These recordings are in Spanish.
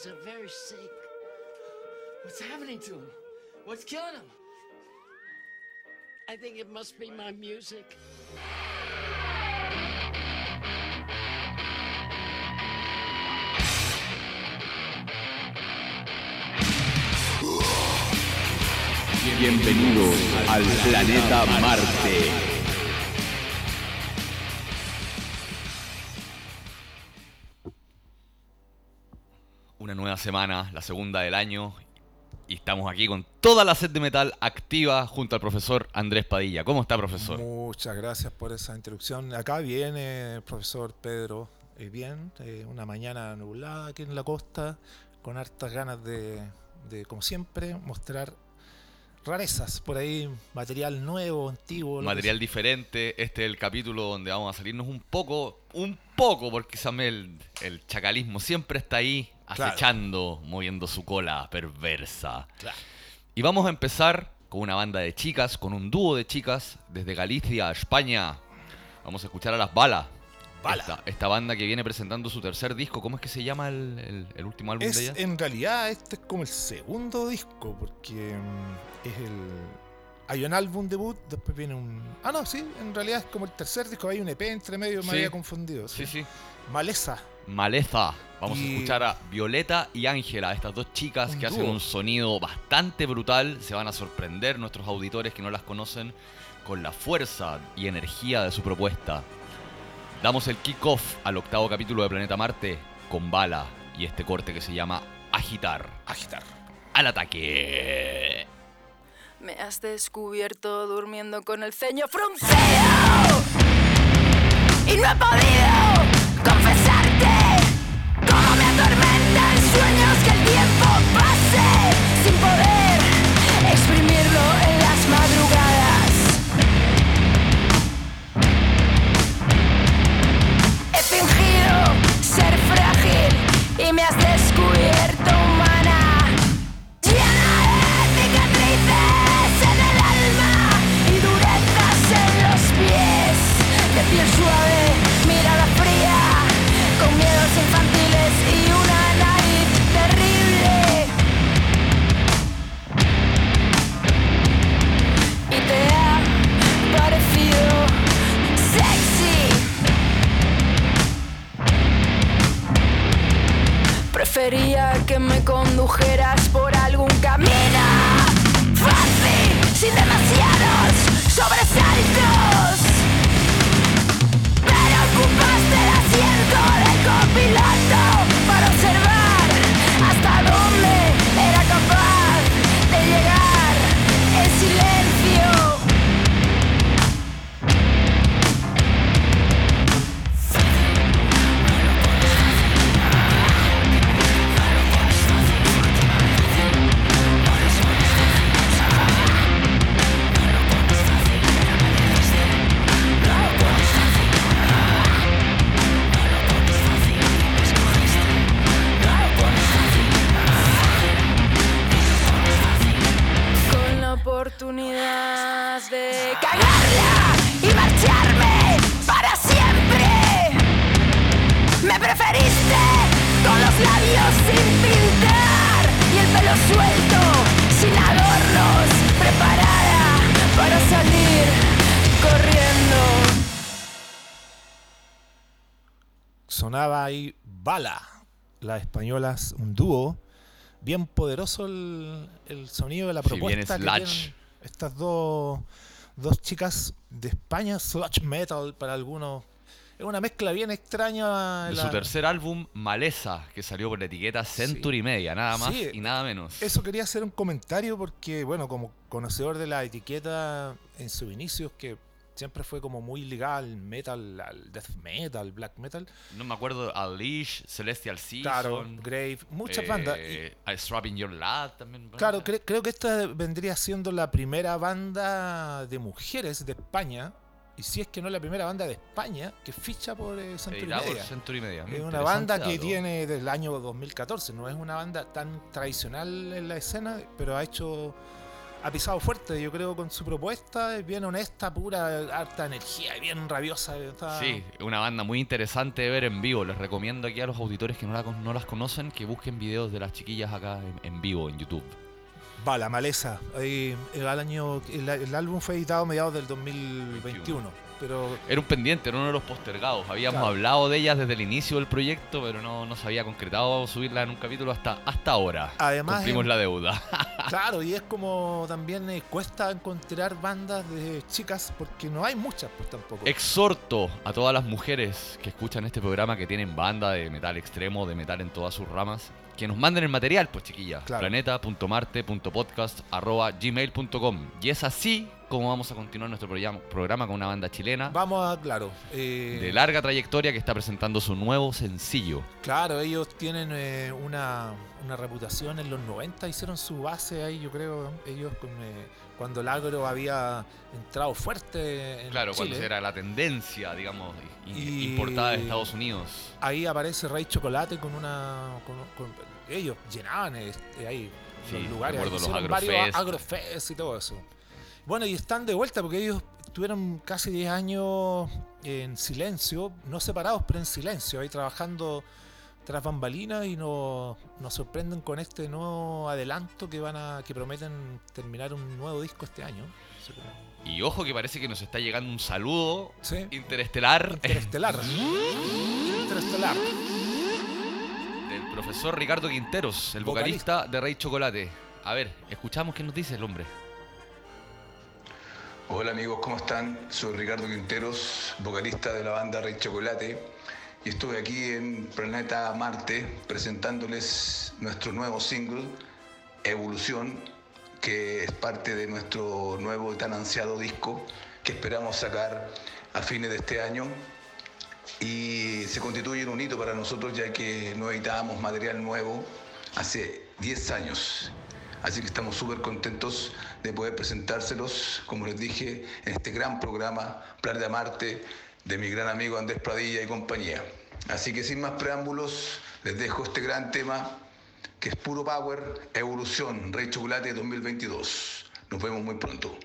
guys are very sick. What's happening to him? What's killing him? I think it must be my music. Bienvenidos al planeta Marte. Semana, la segunda del año, y estamos aquí con toda la sed de metal activa junto al profesor Andrés Padilla. ¿Cómo está, profesor? Muchas gracias por esa introducción. Acá viene el profesor Pedro. eh, bien, eh, una mañana nublada aquí en la costa, con hartas ganas de, de, como siempre, mostrar rarezas por ahí, material nuevo, antiguo. Material diferente. Este es el capítulo donde vamos a salirnos un poco, un poco, porque Samuel, el chacalismo siempre está ahí Claro. acechando, moviendo su cola perversa. Claro. Y vamos a empezar con una banda de chicas, con un dúo de chicas desde Galicia a España. Vamos a escuchar a las Balas. Bala. Esta, esta banda que viene presentando su tercer disco. ¿Cómo es que se llama el, el- el último álbum de Es, ella? en realidad este es como el segundo disco, porque mm, es el... Hay un álbum debut, después viene un... Ah, no, sí, en realidad es como el tercer disco, hay un EP entre medio, me había confundido. Sí, sí. Maleza. Maleza. Vamos a escuchar a Violeta y Ángela, estas dos chicas Un que hacen un sonido bastante brutal. Se van a sorprender nuestros auditores que no las conocen con la fuerza y energía de su propuesta. Damos el kickoff al octavo capítulo de Planeta Marte con Bala y este corte que se llama Agitar. Agitar. Al ataque. Me has descubierto durmiendo con el ceño fruncido. Y no he podido confesarte Cómo me atormentan sueños que el tiempo pase Sin poder exprimirlo en las madrugadas. He fingido ser frágil y me has descubierto Prefería que me condujeras por algún camino Bala, las españolas, un dúo, bien poderoso el, el sonido de la Sí, bien propuesta que tienen estas dos, dos chicas de España, sludge metal para algunos. Es una mezcla bien extraña. De la- su tercer álbum, Maleza, que salió por la etiqueta Century Media, nada más Sí. y nada menos. Eso quería hacer un comentario porque, bueno, como conocedor de la etiqueta en sus inicios, que siempre fue como muy ligada al metal, al death metal, black metal. No me acuerdo, Unleash, Celestial Season. Claro, Grave, muchas eh, bandas. y- Strapping Your Lad también. Claro, cre- creo que esta vendría siendo la primera banda de mujeres de España y si es que no la primera banda de España que ficha por eh, Century Media. Century Media. Es una banda que dato. tiene desde el año 2014, no es una banda tan tradicional en la escena, pero ha hecho, ha pisado fuerte, yo creo, con su propuesta, es bien honesta, pura, harta energía, y bien rabiosa. está- Sí, una banda muy interesante de ver en vivo. Les recomiendo aquí a los auditores que no, la no las conocen que busquen videos de las chiquillas acá en, en vivo en YouTube. Va, La Maleza. Ahí, el, año, el, el álbum fue editado a mediados del 2021, pero Era un pendiente, era uno de los postergados. Habíamos Claro. hablado de ellas desde el inicio del proyecto, pero no, no se había concretado subirla en un capítulo hasta, hasta ahora. además, Cumplimos en- la deuda. claro, y es como también eh, cuesta encontrar bandas de chicas porque no hay muchas, pues tampoco. Exhorto a todas las mujeres que escuchan este programa que tienen banda de metal extremo, de metal en todas sus ramas, que nos manden el material, pues chiquillas. Claro. planeta.marte.podcast.gmail.com Y es así como vamos a continuar nuestro programa, con una banda chilena Vamos a, claro. eh, de larga trayectoria que está presentando su nuevo sencillo. Claro, ellos tienen eh, una, una reputación en los 90, hicieron su base ahí, yo creo, ellos con, eh, cuando el agro había entrado fuerte en Claro, Chile. cuando era la tendencia, digamos, Y- importada de Estados Unidos. Ahí aparece Rey Chocolate con una... con- con- ellos llenaban este, ahí Sí, los lugares, los hicieron varios agrofest. agrofest y todo eso. Bueno, y están de vuelta porque ellos tuvieron casi 10 años en silencio, no separados, pero en silencio, ahí trabajando tras bambalinas y nos, nos sorprenden con este nuevo adelanto que van a que prometen terminar un nuevo disco este año. Y ojo que parece que nos está llegando un saludo Sí. interestelar Interestelar. Interestelar. del profesor Ricardo Quinteros, el vocalista, de Rey Chocolate. A ver, escuchamos qué nos dice el hombre. Hola amigos, ¿cómo están? Soy Ricardo Quinteros, vocalista de la banda Rey Chocolate y estoy aquí en Planeta Marte presentándoles nuestro nuevo single, Evolución, que es parte de nuestro nuevo y tan ansiado disco que esperamos sacar a fines de este año y se constituye en un hito para nosotros ya que no editábamos material nuevo hace 10 años. Así que estamos súper contentos de poder presentárselos, como les dije, en este gran programa Planeta Marte de mi gran amigo Andrés Pradilla y compañía. Así que sin más preámbulos, les dejo este gran tema que es puro power, evolución, Rey Chocolate 2022. Nos vemos muy pronto.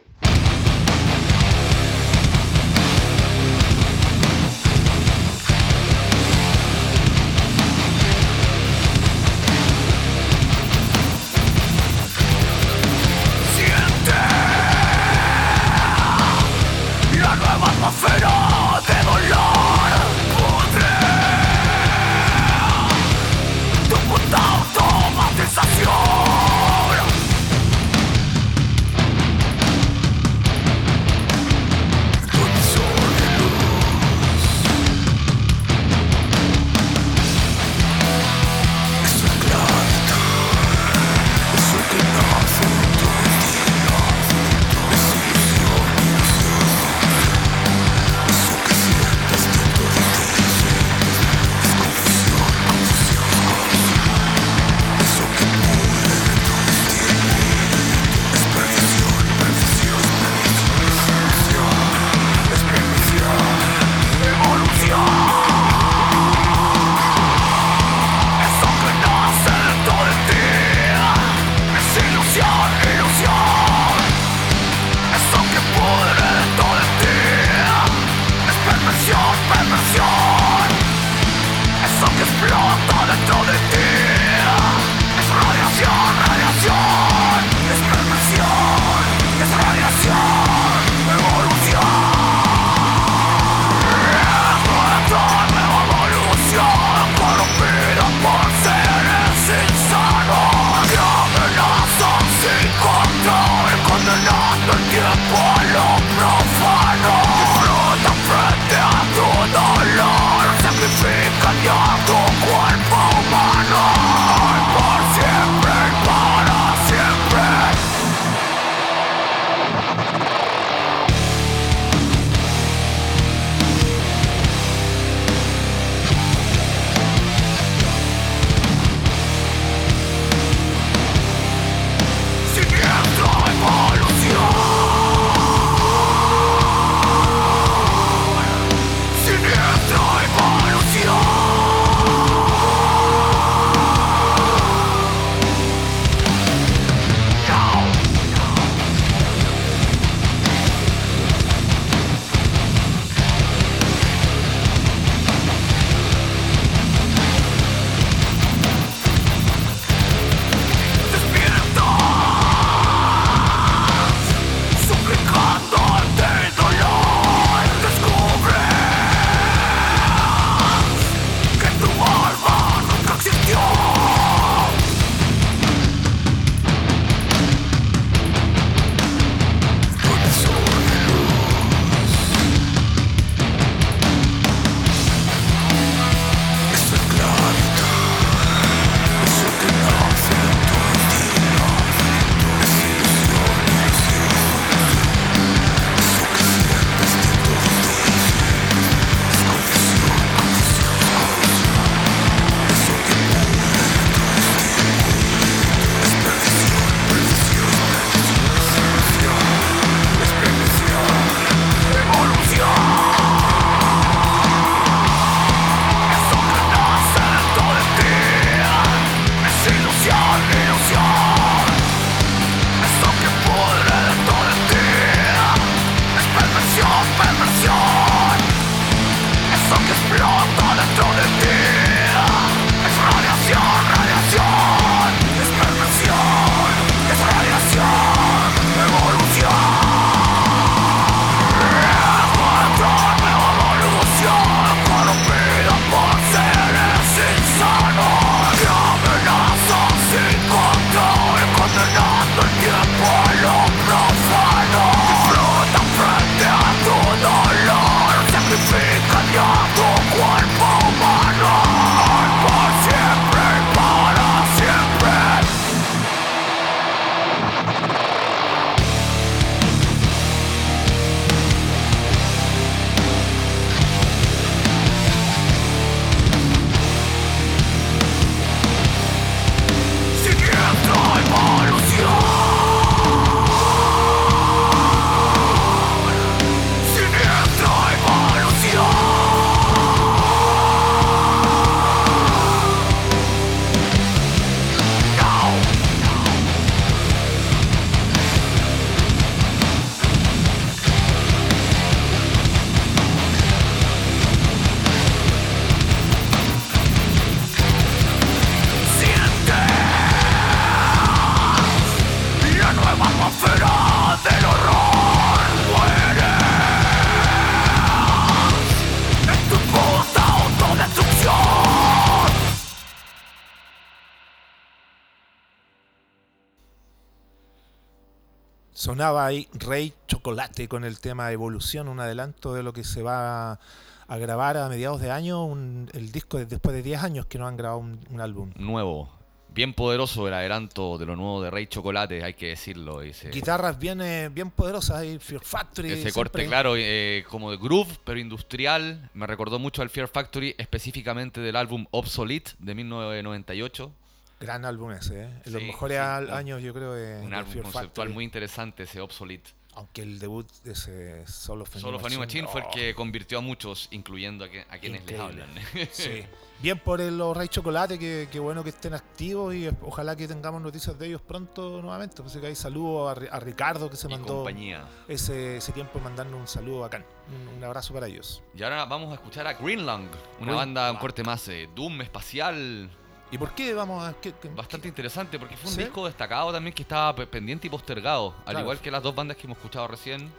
Rey Chocolate con el tema Evolución, un adelanto de lo que se va a grabar a mediados de año, un- el disco de- después de 10 años que no han grabado un, un álbum. Nuevo. Bien poderoso el adelanto de lo nuevo de Rey Chocolate, hay que decirlo. Ese, Guitarras bien, eh, bien poderosas, ahí, Fear Factory. ese siempre- corte, claro, eh, como de groove, pero industrial. Me recordó mucho al Fear Factory, específicamente del álbum Obsolete de 1998. Gran álbum ese, ¿eh? En los Sí, mejores sí, años yo creo de, Un de álbum conceptual Factory. muy interesante, ese Obsolete. Aunque el debut de ese Solo New Solo Funny Machine fue el oh, que convirtió a muchos, incluyendo a, que- a quienes les hablan. Sí. Bien por el- los Rey Chocolate, que, que bueno que estén activos y ojalá que tengamos noticias de ellos pronto nuevamente. Pues que hay saludos a, Ri- a Ricardo que se y mandó compañía. ese, ese tiempo mandarnos un saludo bacán. Un, un abrazo para ellos. Y ahora vamos a escuchar a Greenland, una Green- banda un corte más eh, Doom espacial, ¿Y por qué vamos a.? qué- qué- bastante interesante porque fue un ¿Sí? disco destacado también que estaba pe- pendiente y postergado, al Claro. igual que las dos bandas que hemos escuchado recién.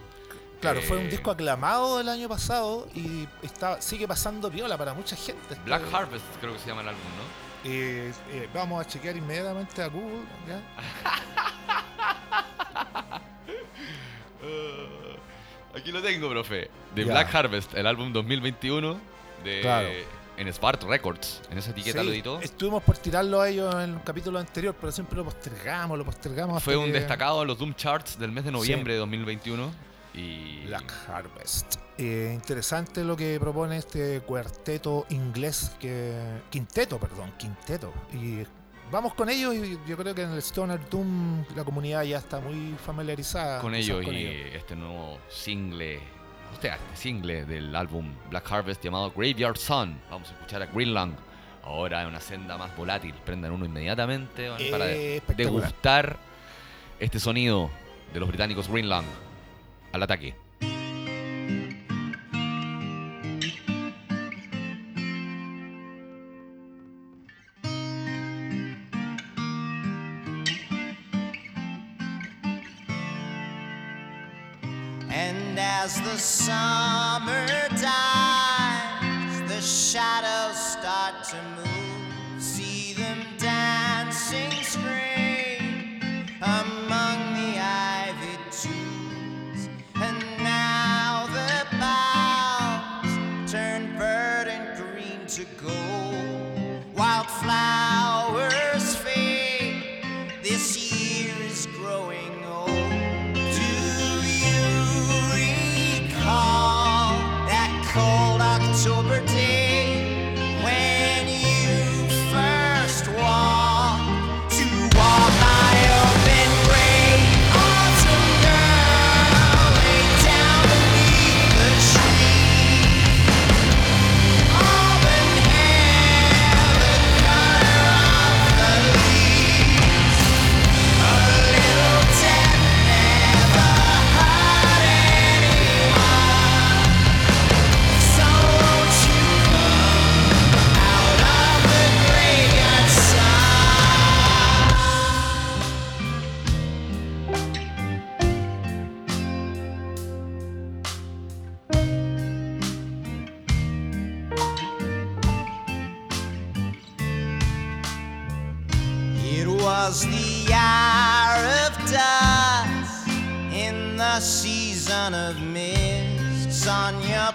Claro, fue un Eh, disco aclamado el año pasado y está, sigue pasando viola para mucha gente. Black Harvest creo que se llama el álbum, ¿no? Eh, eh, vamos a chequear inmediatamente a Google. ¿ya? Aquí lo tengo, profe. De Ya. Black Harvest, el álbum 2021 de Claro. En Spart Records. En esa etiqueta Sí, lo editó. Estuvimos por tirarlo a ellos en el capítulo anterior, pero siempre lo postergamos, lo postergamos. Fue un que- destacado en los Doom Charts del mes de noviembre de 2021. Y Black Harvest. Eh, interesante lo que propone este cuarteto inglés, que quinteto, perdón, quinteto. Y vamos con ellos y yo creo que en el Stoner Doom la comunidad ya está muy familiarizada. con ellos y este nuevo single, este single del álbum Black Harvest llamado Graveyard Sun. Vamos a escuchar a Greenland. Ahora en una senda más volátil. Prendan uno inmediatamente para Eh, degustar este sonido de los británicos Greenland. Al ataque. sun. 'Twas the hour of dusk in the season of mists on your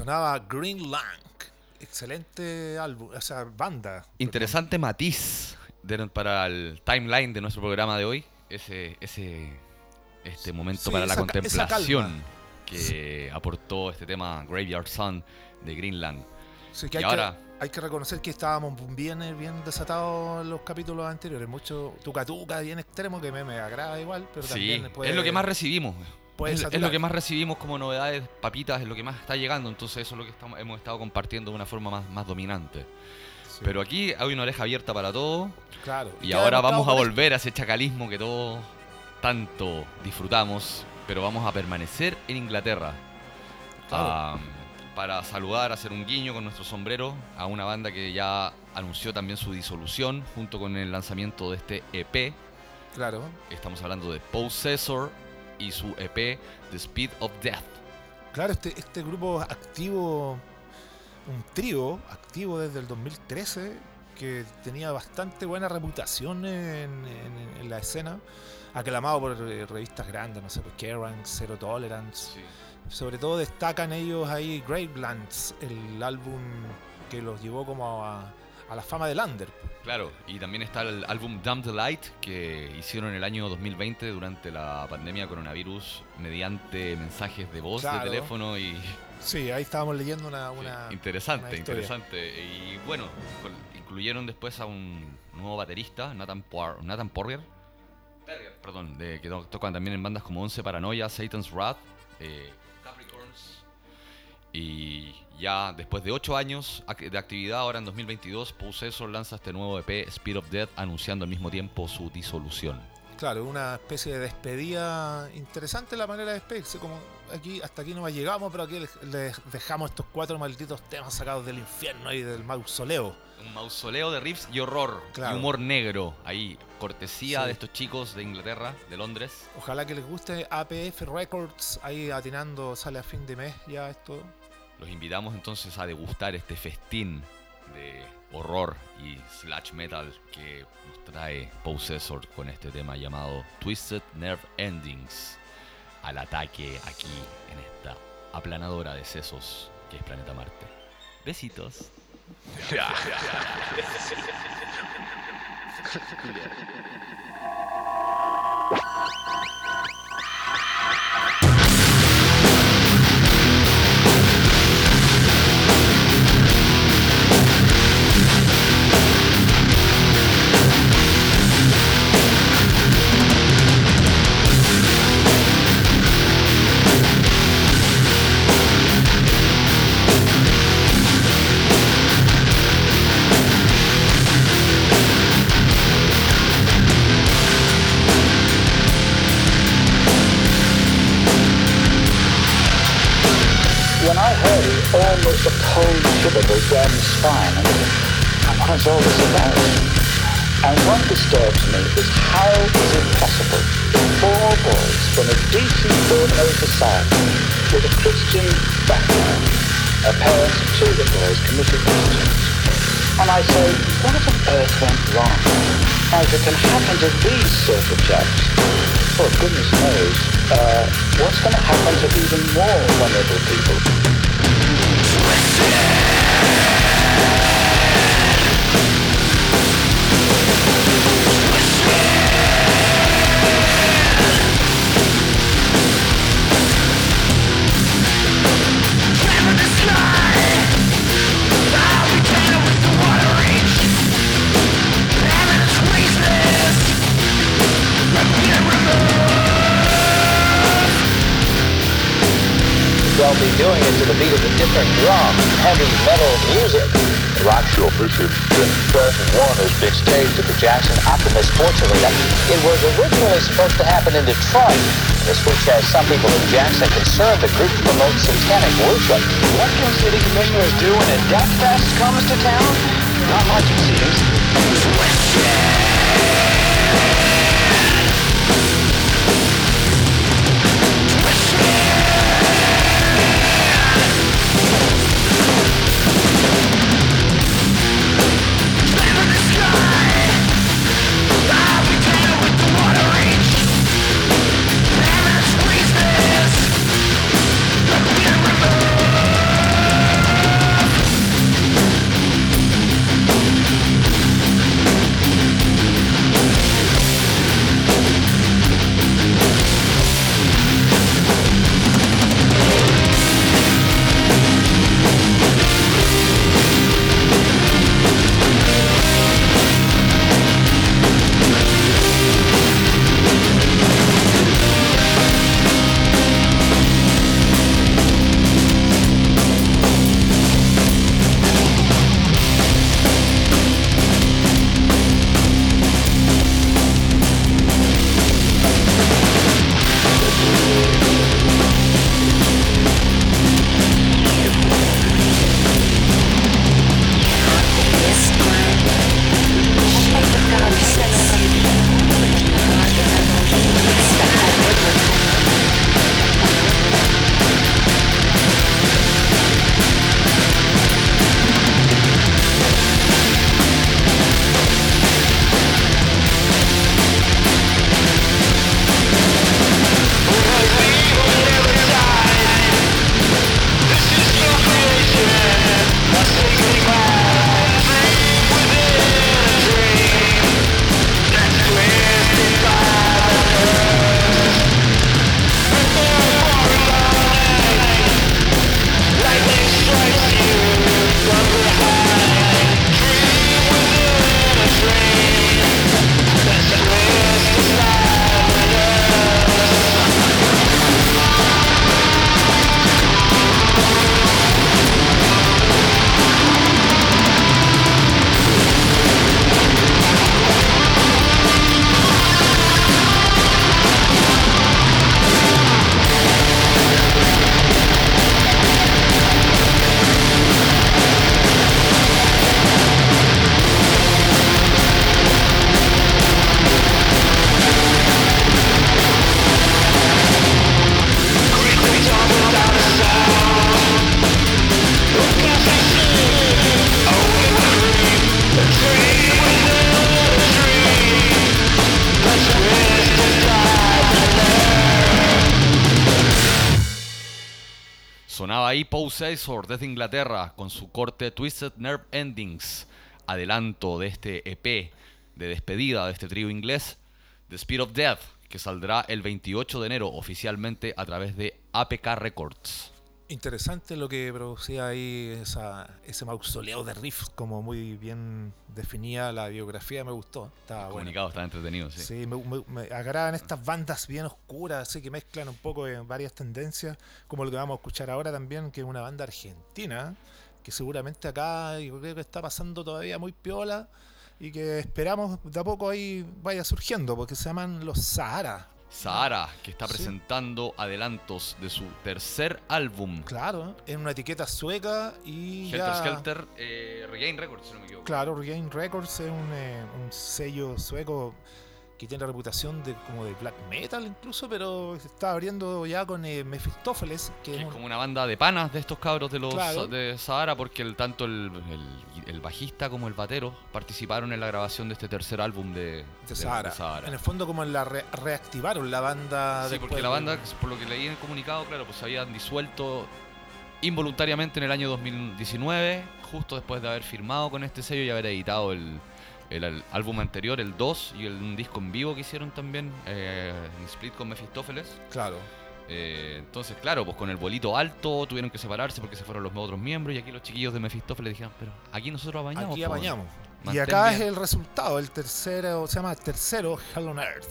Sonaba Green Lang. Excelente álbum, o sea, banda. Interesante matiz de- para el timeline de nuestro programa de hoy. Ese, ese este momento Sí, para la esa contemplación que aportó este tema Graveyard Sun de Greenland. Sí, que Y hay, ahora- que, hay que reconocer que estábamos bien, eh, bien desatados en los capítulos anteriores. Mucho tuca tuca bien extremo que me, me agrada igual, pero Sí, también puede- es lo que más recibimos. Puede Es, lo que más recibimos como novedades, papitas, es lo que más está llegando. Entonces eso es lo que estamos, hemos estado compartiendo de una forma más, más dominante. Sí, Pero aquí hay una oreja abierta para todo. claro. Y ahora vamos a volver a ese chacalismo que todos tanto disfrutamos, pero vamos a permanecer en Inglaterra. Claro. Ah, para saludar, hacer un guiño con nuestro sombrero a una banda que ya anunció también su disolución junto con el lanzamiento de este EP. Claro. Estamos hablando de Possessor y su EP The Speed of Death. Claro, este, este grupo activo un trío activo desde el 2013 que tenía bastante buena reputación en, en- en la escena, aclamado por eh, revistas grandes, no sé, por Kerrang, Zero Tolerance. Sí. Sobre todo destacan ellos ahí Gravelands, el álbum que los llevó como a, a la fama del under. Claro, y también está el álbum Damn the Light que hicieron en el año 2020 durante la pandemia coronavirus mediante mensajes de voz Claro. de teléfono y Sí, ahí estábamos leyendo una... sí, interesante, una interesante. Y bueno, incluyeron después a un nuevo baterista, Nathan, Por- Nathan Porrier, perdón, de, que to- tocan también en bandas como Once Paranoia, Satan's Wrath, eh. Y ya después de 8 años de actividad, ahora en 2022, Possessor lanza este nuevo EP, Speed of Death, anunciando al mismo tiempo su disolución. Claro, una especie de despedida interesante la manera de despedirse, como aquí hasta aquí no llegamos, pero aquí les, les dejamos estos cuatro malditos temas sacados del infierno y del mausoleo. Un mausoleo de riffs y horror Claro. y humor negro ahí, cortesía Sí. de estos chicos de Inglaterra, de Londres. Ojalá que les guste APF Records, ahí atinando, sale a fin de mes ya esto. Los invitamos entonces a degustar este festín de horror y slash metal que nos trae Possessor con este tema llamado Twisted Nerve Endings al ataque aquí en esta aplanadora de sesos que es Planeta Marte. Besitos. to these sort of chaps, well, goodness knows, uh, what's going to happen to even more vulnerable people? Heavy metal music. Rock show featured in First Warner's big stage at the Jackson Optimist Sports Arena. It was originally supposed to happen in Detroit. This which has some people in Jackson concerned the group promotes satanic worship. What can city commissioners do when a death fest comes to town? Not much, it seems. Sonaba desde Inglaterra con su corte Twisted Nerve Endings, adelanto de este EP de despedida de este trío inglés, The Speed of Death, que saldrá el 28 de enero oficialmente a través de APK Records. Interesante lo que producía ahí esa, ese mausoleo de riffs, como muy bien definía la biografía, me gustó. Estaba El bueno. comunicado está entretenido, sí. Sí, me, me- me agradan estas bandas bien oscuras, así que mezclan un poco varias tendencias, como lo que vamos a escuchar ahora también, que es una banda argentina, que seguramente acá yo creo que está pasando todavía muy piola y que esperamos de a poco ahí vaya surgiendo, porque se llaman Los Sahara. Sahara, que está Sí. presentando adelantos de su tercer álbum, Claro, en una etiqueta sueca y Helter ya... Skelter, eh, Regain Records, si no me equivoco. Claro, Regain Records es un, eh, un sello sueco que tiene reputación de como de black metal incluso, pero se está abriendo ya con eh, Mephistófeles, que Que es un- como una banda de panas de estos cabros de los Claro. de Sahara, porque el, tanto el, el- el bajista como el batero participaron en la grabación de este tercer álbum de, de Sahara. En el fondo como la re- reactivaron la banda Sí, porque la banda, por lo que leí en el comunicado, claro, pues se habían disuelto involuntariamente en el año 2019, justo después de haber firmado con este sello y haber editado el, el al- álbum anterior, el 2, y el, un disco en vivo que hicieron también, eh, en Split con Mephistófeles. Claro. Eh, entonces, claro, pues con el bolito alto tuvieron que separarse porque se fueron los otros miembros y aquí los chiquillos de Mephistófeles dijeron, pero aquí nosotros apañamos. Aquí po, apañamos. Y mantén acá bien". es el resultado, el tercero, se llama tercero Hell on Earth.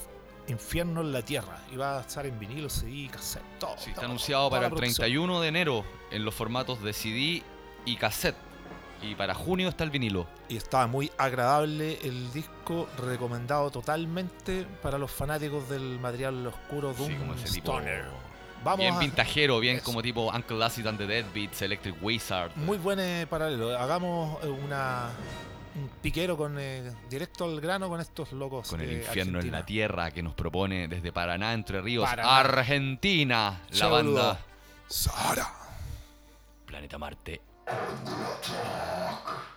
Infierno en la Tierra. Y va a estar en vinilo, CD, cassette, todo. Sí, está todo, anunciado para el producción. 31 de enero en los formatos de CD y cassette. Y para junio está el vinilo. Y estaba muy agradable el disco, recomendado totalmente para los fanáticos del material oscuro Doom Sí, como ese tipo. Stoner. Vamos bien a- vintajero, bien Eso. como tipo Uncle Acid and the Deadbeats, Electric Wizard. Muy buen eh, paralelo. Hagamos eh, una un piquero con eh, directo al grano con estos locos. con el de infierno en la tierra que nos propone desde Paraná, Entre Ríos, Paraná. Argentina, la banda. Sahara. Planeta Marte. Это так.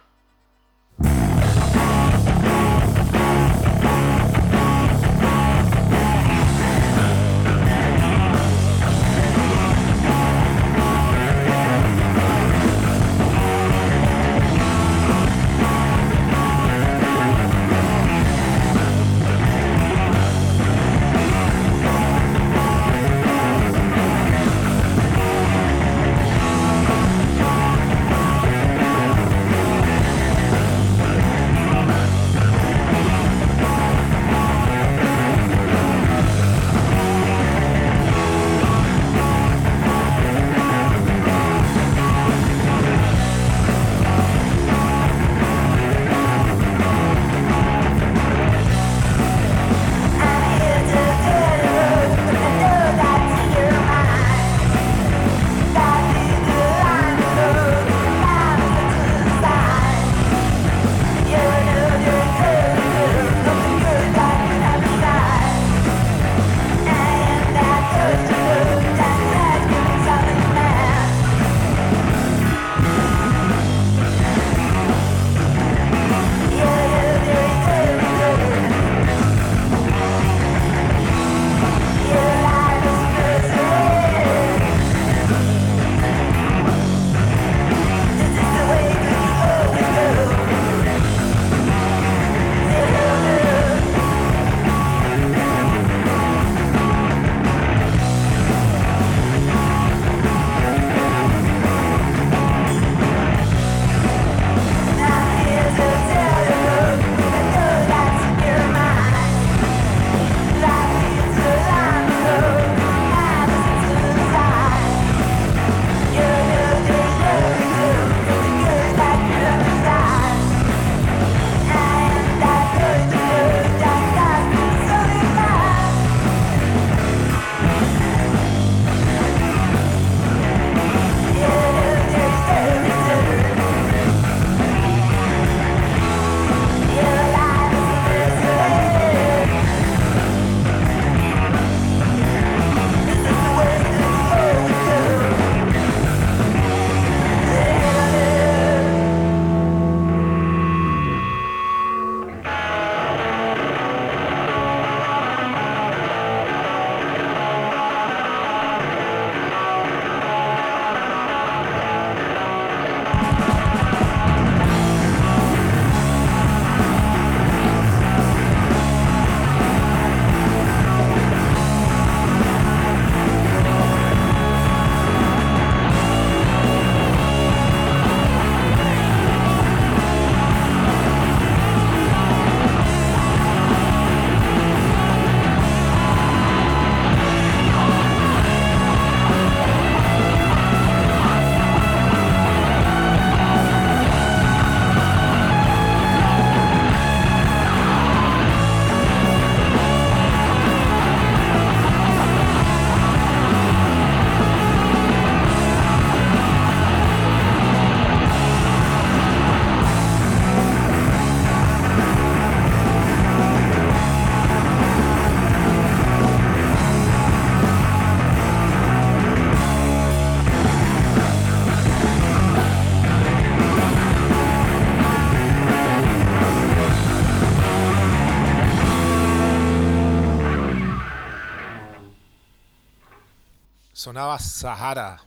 Sonaba Sahara,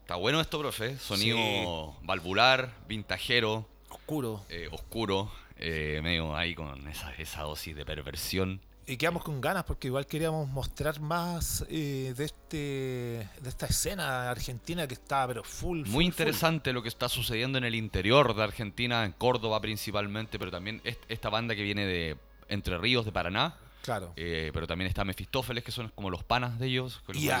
Está bueno esto, profe. Sonido valvular, vintajero, oscuro. eh, oscuro, eh, medio ahí con esa, esa dosis de perversión. Y quedamos con ganas porque igual queríamos mostrar más eh, de este de esta escena argentina que está pero full. full, Muy full. interesante lo que está sucediendo en el interior de Argentina, en Córdoba principalmente, pero también est- esta banda que viene de Entre Ríos, de Paraná. Claro. eh, pero también está Mefistófeles, que son como los panas de ellos. que los Ia.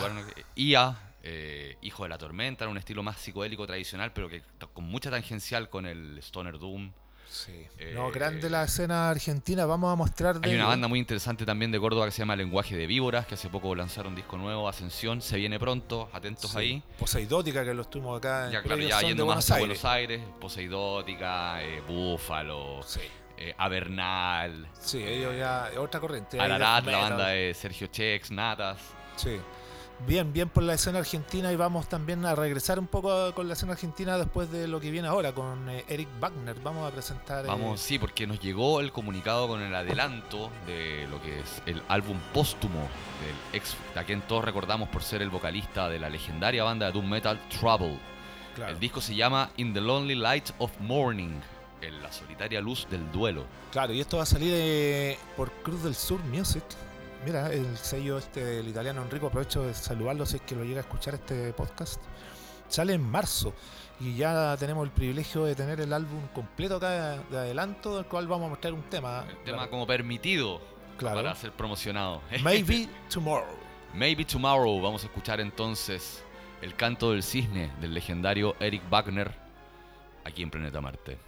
Ia, eh, Hijo de la Tormenta, en un estilo más psicodélico tradicional, pero que con mucha tangencial con el Stoner Doom. Sí. Eh, no, grande la escena argentina. Vamos a mostrar de Hay una banda muy interesante también de Córdoba que se llama Lenguaje de Víboras, que hace poco lanzaron un disco nuevo, Ascensión, se viene pronto, atentos Sí. ahí. Poseidótica que lo estuvimos acá. en- Ya, claro, ya yendo de más Buenos a Aires. Buenos Aires, Poseidótica, eh, Búfalo, Sí. Eh, Avernal, Sí, ellos ya. Otra corriente. Ararat, la banda de Sergio Chex, Natas. Sí. Bien, bien por la escena argentina y vamos también a regresar un poco con la escena argentina después de lo que viene ahora con eh, Eric Wagner. Vamos a presentar. eh, Vamos, sí, porque nos llegó el comunicado con el adelanto de lo que es el álbum póstumo del ex, a quien todos recordamos por ser el vocalista de la legendaria banda de doom metal Trouble. claro, El disco se llama In the Lonely Light of Morning, en la solitaria luz del duelo. claro, y esto va a salir eh, por Cruz del Sur Music. Mira, el sello este del italiano Enrico, aprovecho de saludarlo si es que lo llega a escuchar este podcast. Sale en marzo y ya tenemos el privilegio de tener el álbum completo acá de adelanto, del cual vamos a mostrar un tema. El tema como permitido Claro. para ser promocionado. Maybe Tomorrow. Maybe Tomorrow. Vamos a escuchar entonces el canto del cisne del legendario Eric Wagner aquí en Planeta Marte.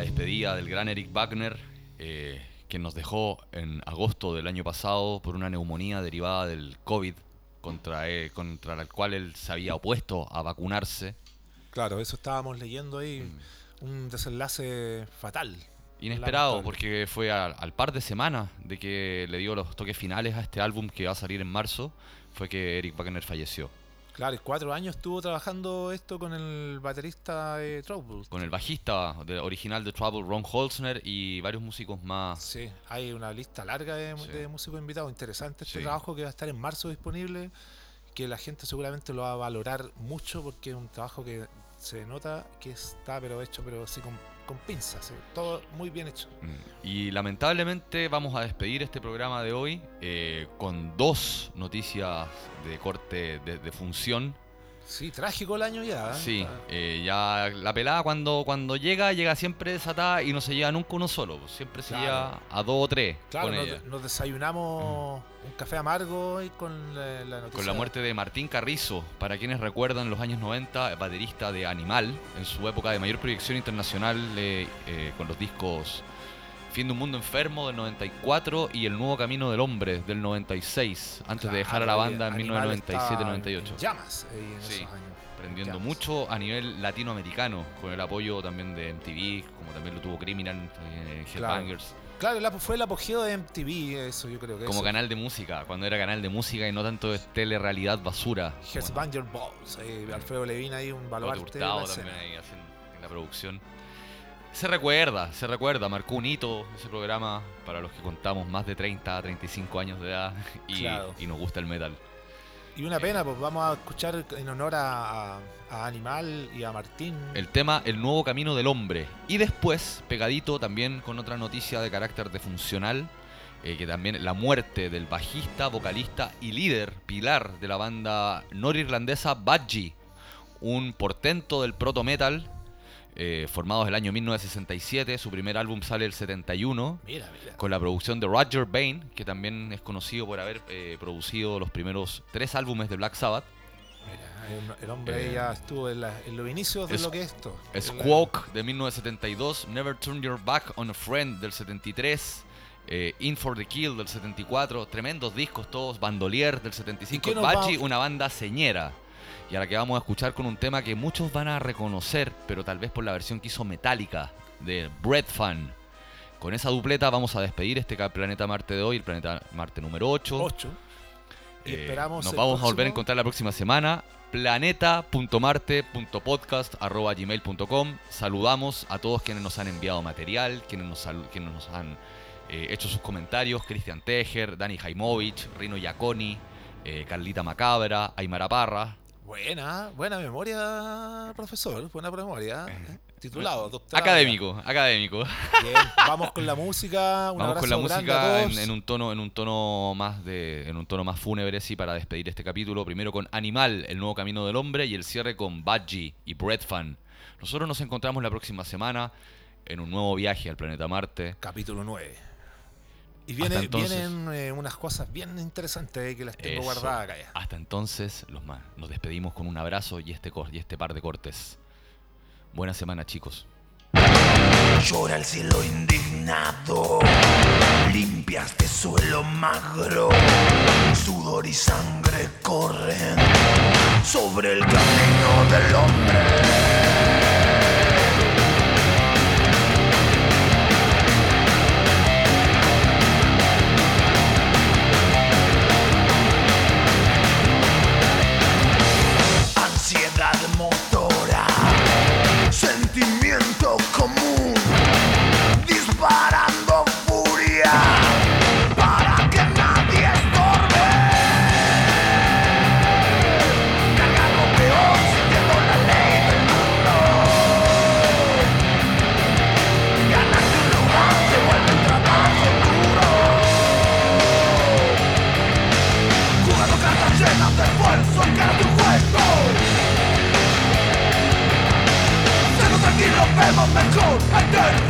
despedida del gran Eric Wagner, eh, quien nos dejó en agosto del año pasado por una neumonía derivada del COVID, contra, eh, contra la cual él se había opuesto a vacunarse. Claro, eso estábamos leyendo ahí. Un desenlace fatal. Inesperado, Lamentable. porque fue al, al par de semanas de que le dio los toques finales a este álbum que va a salir en marzo, fue que Eric Wagner falleció. Claro, y cuatro años estuvo trabajando esto con el baterista de Trouble. Con el bajista de- original de Trouble, Ron Holzner, y varios músicos más. Sí, hay una lista larga de, Sí. de músicos invitados. Interesante este Sí. trabajo que va a estar en marzo disponible, que la gente seguramente lo va a valorar mucho porque es un trabajo que se nota que está pero hecho pero así con, con pinzas, sí, todo muy bien hecho. Mm. Y lamentablemente vamos a despedir este programa de hoy eh, con dos noticias de corte de función. Sí, trágico el año ya. ¿eh? Sí, Está- eh, ya la pelada cuando, cuando llega, llega siempre desatada y no se lleva nunca uno solo. pues, Siempre se Claro. lleva a dos o tres Claro, con nos, ella. nos desayunamos un café amargo y con la, la noticia. Con la muerte de Martín Carrizo, para quienes recuerdan los años 90, baterista de Animal, en su época de mayor proyección internacional eh, eh, con los discos Fin de un Mundo Enfermo del 94 y El Nuevo Camino del Hombre del 96, antes de dejar a la Claro, banda en Animal estaba 1997-98. en llamas ahí en Sí. esos años. Aprendiendo Llamas. mucho a nivel latinoamericano, con el apoyo también de MTV, como también lo tuvo Criminal, eh, Claro. Headbangers, Claro, el apo- fue el apogeo de MTV, eso yo creo que como eso. canal de música, cuando era canal de música y no tanto de telerrealidad basura. Headbanger Balls, ahí, Alfredo Levine ahí, un baluarte Hurtado también ahí haciendo en la producción. Se recuerda, se recuerda, marcó un hito ese programa para los que contamos más de 30, 35 años de edad y, Claro. y nos gusta el metal. Y una pena, pues vamos a escuchar en honor a, a- a Animal y a Martín. El tema El nuevo camino del hombre. Y después, pegadito también con otra noticia de carácter defuncional, eh, que también la muerte del bajista, vocalista y líder, pilar de la banda norirlandesa Budgie, un portento del proto metal, eh, formados el año 1967, su primer álbum sale el 71, Mira, mira. con la producción de Roger Bain, que también es conocido por haber eh, producido los primeros tres álbumes de Black Sabbath. mira, el, el hombre Eh, ya estuvo en, la- en los inicios de es- lo que es esto. La- Squawk de 1972, Never Turn Your Back on a Friend del 73, eh, In for the Kill del 74, tremendos discos todos, Bandolier del 75, ¿Y qué nos Bachi, una banda señera. Y a la que vamos a escuchar con un tema que muchos van a reconocer, pero tal vez por la versión que hizo Metallica, de Bread Fan. Con esa dupleta vamos a despedir este planeta Marte de hoy, el planeta Marte número 8. Ocho. Y Eh, esperamos. nos vamos a volver a encontrar la próxima semana. planeta.marte.podcast.gmail.com Saludamos a todos quienes nos han enviado material, quienes nos, quienes nos han eh, hecho sus comentarios. Cristian Tejer, Dani Jaimovich, Rino Iaconi, eh, Carlita Macabra, Aymara Parra. Buena, buena memoria, profesor. Buena memoria. ¿eh? Titulado, doctor. Académico, académico. Bien, vamos con la música. Un Vamos con la música en un tono, en un tono más de, en un tono más fúnebre, sí, para despedir este capítulo. Primero con Animal, el nuevo camino del hombre, y el cierre con Budgie y Bread Fan. Nosotros nos encontramos la próxima semana en un nuevo viaje al planeta Marte. Capítulo 9. Y Hasta viene, entonces. vienen eh, unas cosas bien interesantes eh, que las tengo Eso. guardadas acá ya. Hasta entonces, los ma- nos despedimos con un abrazo y este, y este par de cortes. Buena semana, chicos. Llora el cielo indignado, limpia este suelo magro, sudor y sangre corren sobre el camino del hombre. Revolution!